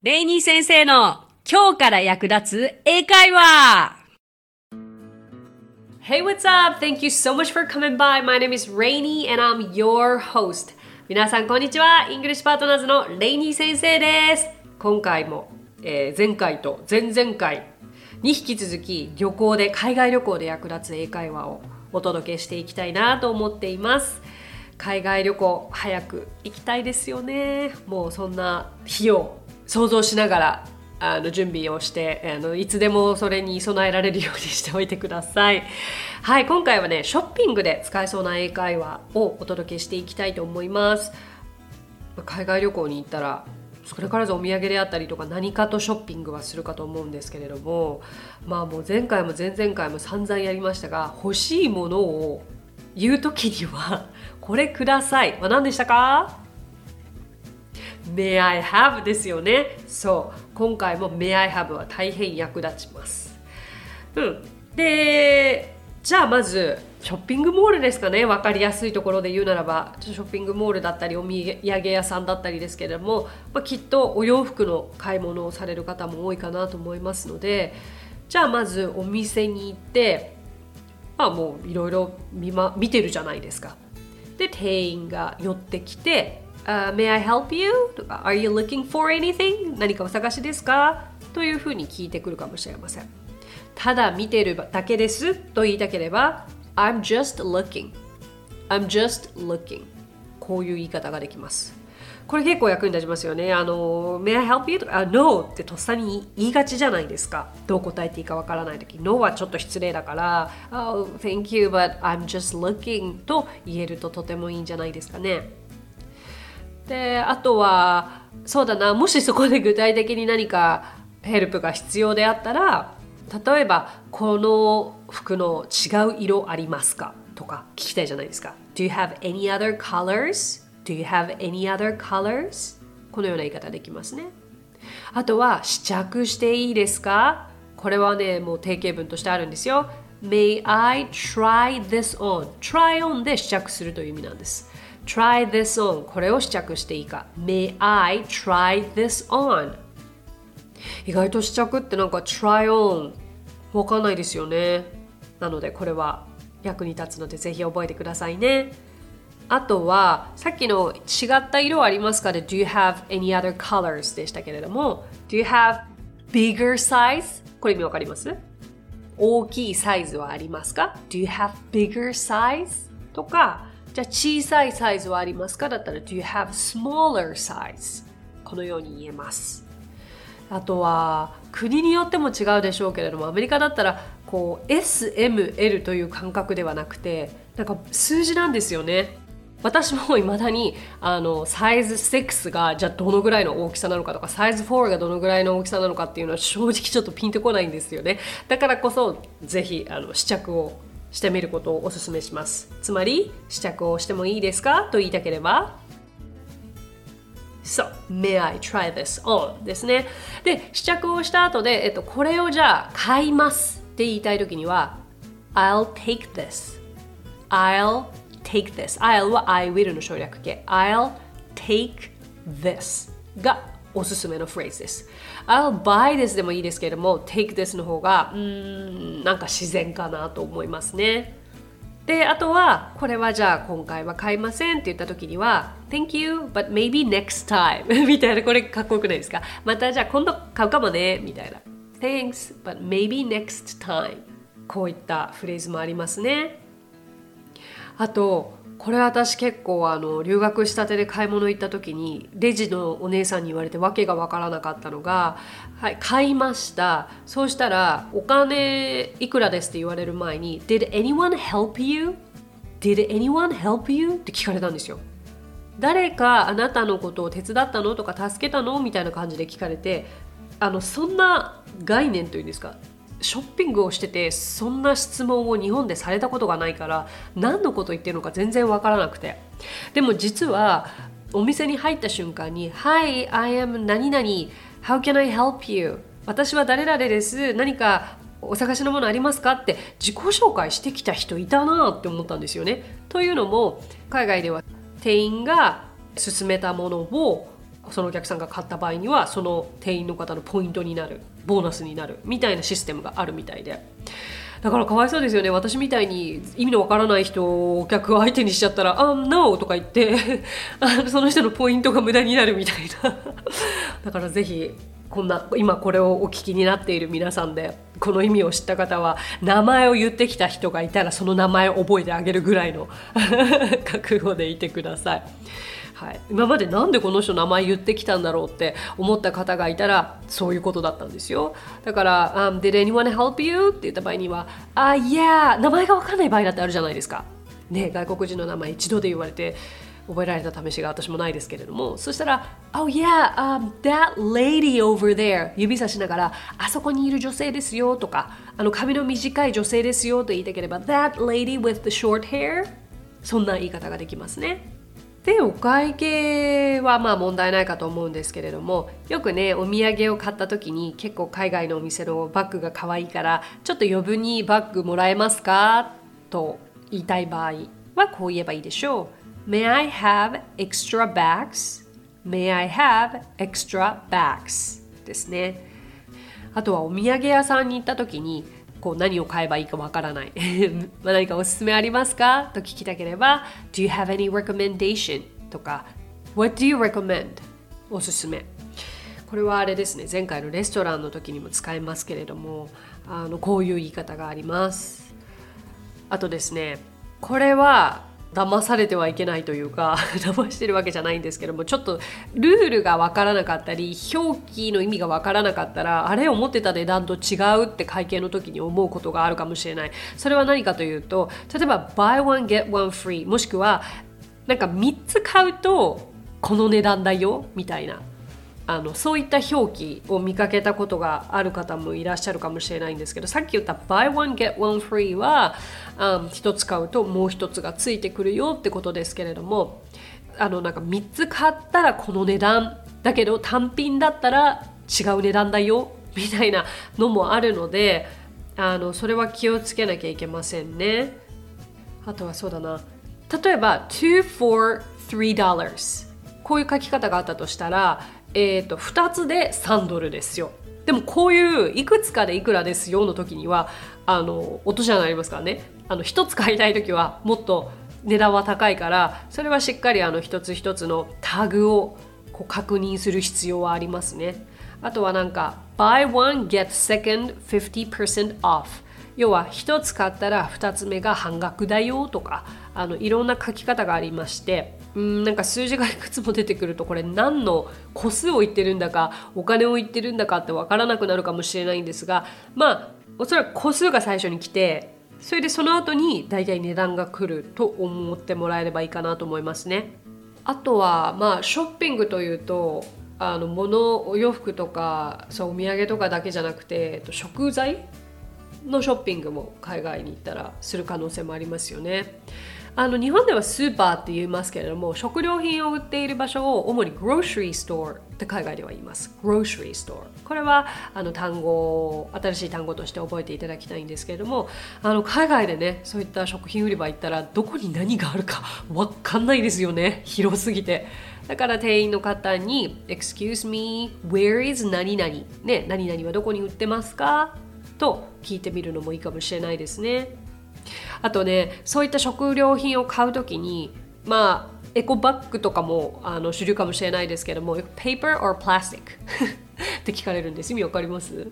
レイニー先生の今日から役立つ英会話 Hey, what's up? Thank you so much for coming by. My name is Rainy and I'm your host. 皆さん、こんにちは。 English Partners のレイニー先生です。今回も、えー前回と前々回に引き続き旅行で、海外旅行で役立つ英会話をお届けしていきたいなと思っています。海外旅行早く行きたいですよね。もうそんな日を想像しながらあの準備をしてあのいつでもそれに備えられるようにしておいてください。はい、今回はね、ショッピングで使えそうな英会話をお届けしていきたいと思います。海外旅行に行ったら少なからずお土産であったりとか何かとショッピングはするかと思うんですけれどもまあもう前回も前々回も散々やりましたが欲しいものを言う時にはこれくださいは何でしたか？May I have ですよね。そう。今回も May I have は大変役立ちます。うん。でじゃあまずショッピングモールですかね。分かりやすいところで言うならば。ショッピングモールだったりお土産屋さんだったりですけれども、まあ、きっとお洋服の買い物をされる方も多いかなと思いますので。じゃあまずお店に行って。まあもういろいろ見,、ま、見てるじゃないですか。で店員が寄ってきて「uh, May I help you?」「Are you looking for anything?」何かお探しですか?というふうに聞いてくるかもしれません。ただ見てるだけです。と言いたければ I'm just looking. I'm just looking. こういう言い方ができます。これ結構役に立ちますよね。あの May I help you? とか No ってとっさに言いがちじゃないですか。どう答えていいかわからない時。No はちょっと失礼だから Oh thank you but I'm just looking と言えるととてもいいんじゃないですかね。であとはそうだなもしそこで具体的に何かヘルプが必要であったら例えばこの服の違う色ありますかとか聞きたいじゃないですか Do you have any other colors? Do you have any other colors? このような言い方できますねあとは試着していいですか？これはねもう定型文としてあるんですよ May I try this on? try on で試着するという意味なんです try this on. これを試着していいか。May I try this on? 意外と試着ってなんか try on わかんないですよね。なのでこれは役に立つのでぜひ覚えてくださいね。あとはさっきの違った色ありますかで Do you have any other colors でしたけれども。Do you have bigger size? これ意味わかります？大きいサイズはありますか ?Do you have bigger size? とか、じゃあ小さいサイズはありますか？だったら Do you have smaller size? このように言えます。あとは国によっても違うでしょうけれどもアメリカだったらこう SML という感覚ではなくてなんか数字なんですよね。私もいまだにあのサイズ6がじゃあどのぐらいの大きさなのかとかサイズ4がどのぐらいの大きさなのかっていうのは正直ちょっとピンとこないんですよねだからこそぜひあの試着をしてみることをお勧めしますつまり試着をしてもいいですか？と言いたければ So, may I try this on? ですね。で、試着をした後で、えっと、これをじゃあ買いますって言いたいときには I'll take this. I'll take this. I'll は I will の省略形。I'll take this がおすすめのフレーズです。I'll buy this でもいいですけれども、take this の方が、うーん、なんか自然かなと思いますね。であとはこれはじゃあ今回は買いませんって言った時には Thank you but maybe next time みたいなこれかっこよくないですか？またじゃあ今度買うかもねみたいな。Thanks but maybe next time こういったフレーズもありますね。あとこれ私結構あの留学したてで買い物行った時にレジのお姉さんに言われて訳が分からなかったのが「はい買いました」そうしたら「お金いくらです」って言われる前に「Did anyone help you? Did anyone help you?」って聞かれたんですよ。誰かあなたのことを手伝ったのとか助けたのみたいな感じで聞かれてあのそんな概念というんですかショッピングをしててそんな質問を日本でされたことがないから何のこと言ってるのか全然わからなくてでも実はお店に入った瞬間に「Hi, I am 何々 How can I help you? 私は誰々です何かお探しのものありますか?」って自己紹介してきた人いたなって思ったんですよね。というのも海外では店員が勧めたものをそのお客さんが買った場合にはその店員の方のポイントになるボーナスになるみたいなシステムがあるみたいで。だからかわいそうですよね。私みたいに意味のわからない人をお客を相手にしちゃったら「あ、um, No」とか言ってその人のポイントが無駄になるみたいな。だからぜひこんな今これをお聞きになっている皆さんでこの意味を知った方は名前を言ってきた人がいたらその名前を覚えてあげるぐらいの覚悟でいてください。はい、今までなんでこの人名前言ってきたんだろうって思った方がいたらそういうことだったんですよ。だから「um, Did anyone help you?」って言った場合には「あ、uh, yeah」名前が分かんない場合だってあるじゃないですか。ね外国人の名前一度で言われて覚えられた試しが私もないですけれども。そしたら「Oh yeah、um, that lady over there」指さしながら「あそこにいる女性ですよ」とか「あの髪の短い女性ですよ」と言いたければ「That lady with the short hair」そんな言い方ができますね。でお会計はまあ問題ないかと思うんですけれどもよくねお土産を買った時に結構海外のお店のバッグが可愛いからちょっと余分にバッグもらえますかと言いたい場合はこう言えばいいでしょう May I have extra bags? May I have extra bags? ですねあとはお土産屋さんに行った時にこう何を買えばいいかわからない。何かおすすめありますか？と聞きたければ Do you have any recommendation? とか What do you recommend? おすすめ。これはあれですね。前回のレストランの時にも使えますけれどもあのこういう言い方があります。あとですねこれは騙されてはいけないというか 騙してるわけじゃないんですけどもちょっとルールが分からなかったり表記の意味が分からなかったらあれ思ってた値段と違うって会計の時に思うことがあるかもしれない。それは何かというと例えば buy one get one free もしくはなんか3つ買うとこの値段だよみたいな。あのそういった表記を見かけたことがある方もいらっしゃるかもしれないんですけどさっき言った buy one get one free は、um, 1つ買うともう1つがついてくるよってことですけれどもあのなんか3つ買ったらこの値段だけど単品だったら違う値段だよみたいなのもあるのであのそれは気をつけなきゃいけませんね。あとはそうだな。例えば2 for 3こういう書き方があったとしたらえーと、2つで3ドルですよ。でもこういういくつかでいくらですよの時にはあの落とし穴ありますからね。あの1つ買いたい時はもっと値段は高いからそれはしっかりあの一つ一つのタグをこう確認する必要はありますね。あとはなんか buy one get second 50% off 要は1つ買ったら2つ目が半額だよとかあのいろんな書き方がありましてうんなんか数字がいくつも出てくるとこれ何の個数を言ってるんだかお金を言ってるんだかって分からなくなるかもしれないんですがまあおそらく個数が最初に来てそれでその後に大体値段が来ると思ってもらえればいいかなと思いますね。あとはまあショッピングというとあの物お洋服とかそうお土産とかだけじゃなくて食材のショッピングも海外に行ったらする可能性もありますよね。あの日本ではスーパーって言いますけれども食料品を売っている場所を主に grocery store って海外では言います。grocery store これはあの単語新しい単語として覚えていただきたいんですけれどもあの海外でねそういった食品売り場行ったらどこに何があるか分かんないですよね。広すぎて。だから店員の方に Excuse me, where is 何々？ね、何々はどこに売ってますか？と聞いてみるのもいいかもしれないですね。あとねそういった食料品を買う時にまあエコバッグとかもあの主流かもしれないですけども paper or plastic? って聞かれるんです。意味わかります？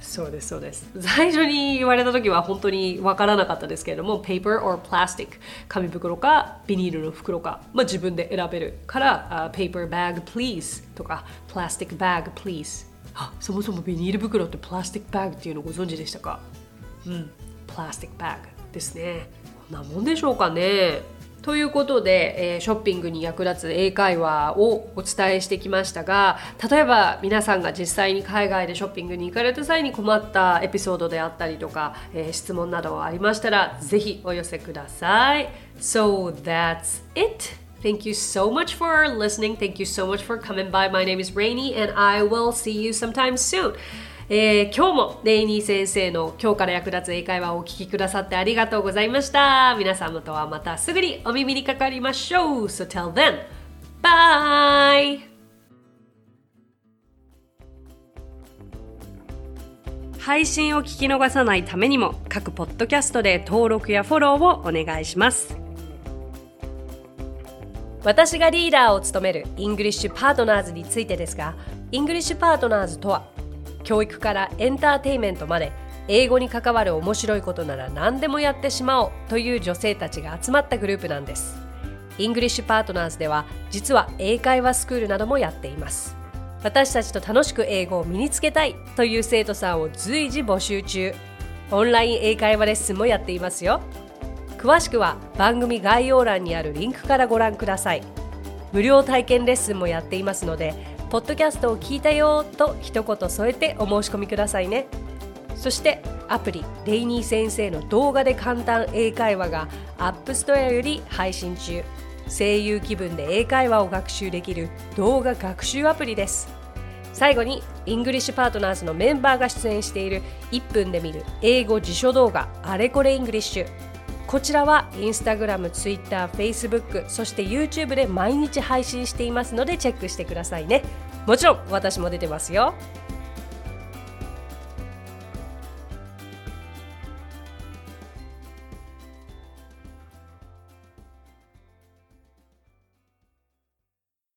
そうですそうです。最初に言われた時は本当に分からなかったですけれども paper or plastic? 紙袋かビニールの袋か、まあ、自分で選べるから、uh, paper bag please とか plastic bag please あそもそもビニール袋ってプラスティックバッグっていうのご存知でしたか？うんプラスティックバッグですねこんなもんでしょうかねということで、えー、ショッピングに役立つ英会話をお伝えしてきましたが例えば皆さんが実際に海外でショッピングに行かれた際に困ったエピソードであったりとか、えー、質問などありましたらぜひお寄せください。So that's it! Thank you so much for listening. Thank you so much for coming by. My name is Rainy and I will see you sometime soon. えー、今日もレイニー先生の今日から役立つ英会話をお聞きくださってありがとうございました。皆様とはまたすぐにお耳にかかりましょう。So till then, バイ配信を聞き逃さないためにも各ポッドキャストで登録やフォローをお願いします私がリーダーを務める English Partners についてですが English Partners とは教育からエンターテインメントまで英語に関わる面白いことなら何でもやってしまおうという女性たちが集まったグループなんです。 English Partners では実は英会話スクールなどもやっています。私たちと楽しく英語を身につけたいという生徒さんを随時募集中。オンライン英会話レッスンもやっていますよ。詳しくは番組概要欄にあるリンクからご覧ください。無料体験レッスンもやっていますのでポッドキャストを聞いたよと一言添えてお申し込みくださいね。そしてアプリレイニー先生の動画で簡単英会話がアップストアより配信中。声優気分で英会話を学習できる動画学習アプリです。最後にイングリッシュパートナーズのメンバーが出演している1分で見る英語辞書動画あれこれイングリッシュ。こちらはインスタグラム、ツイッター、フェイスブック、そして YouTube で毎日配信していますのでチェックしてくださいね。もちろん私も出てますよ。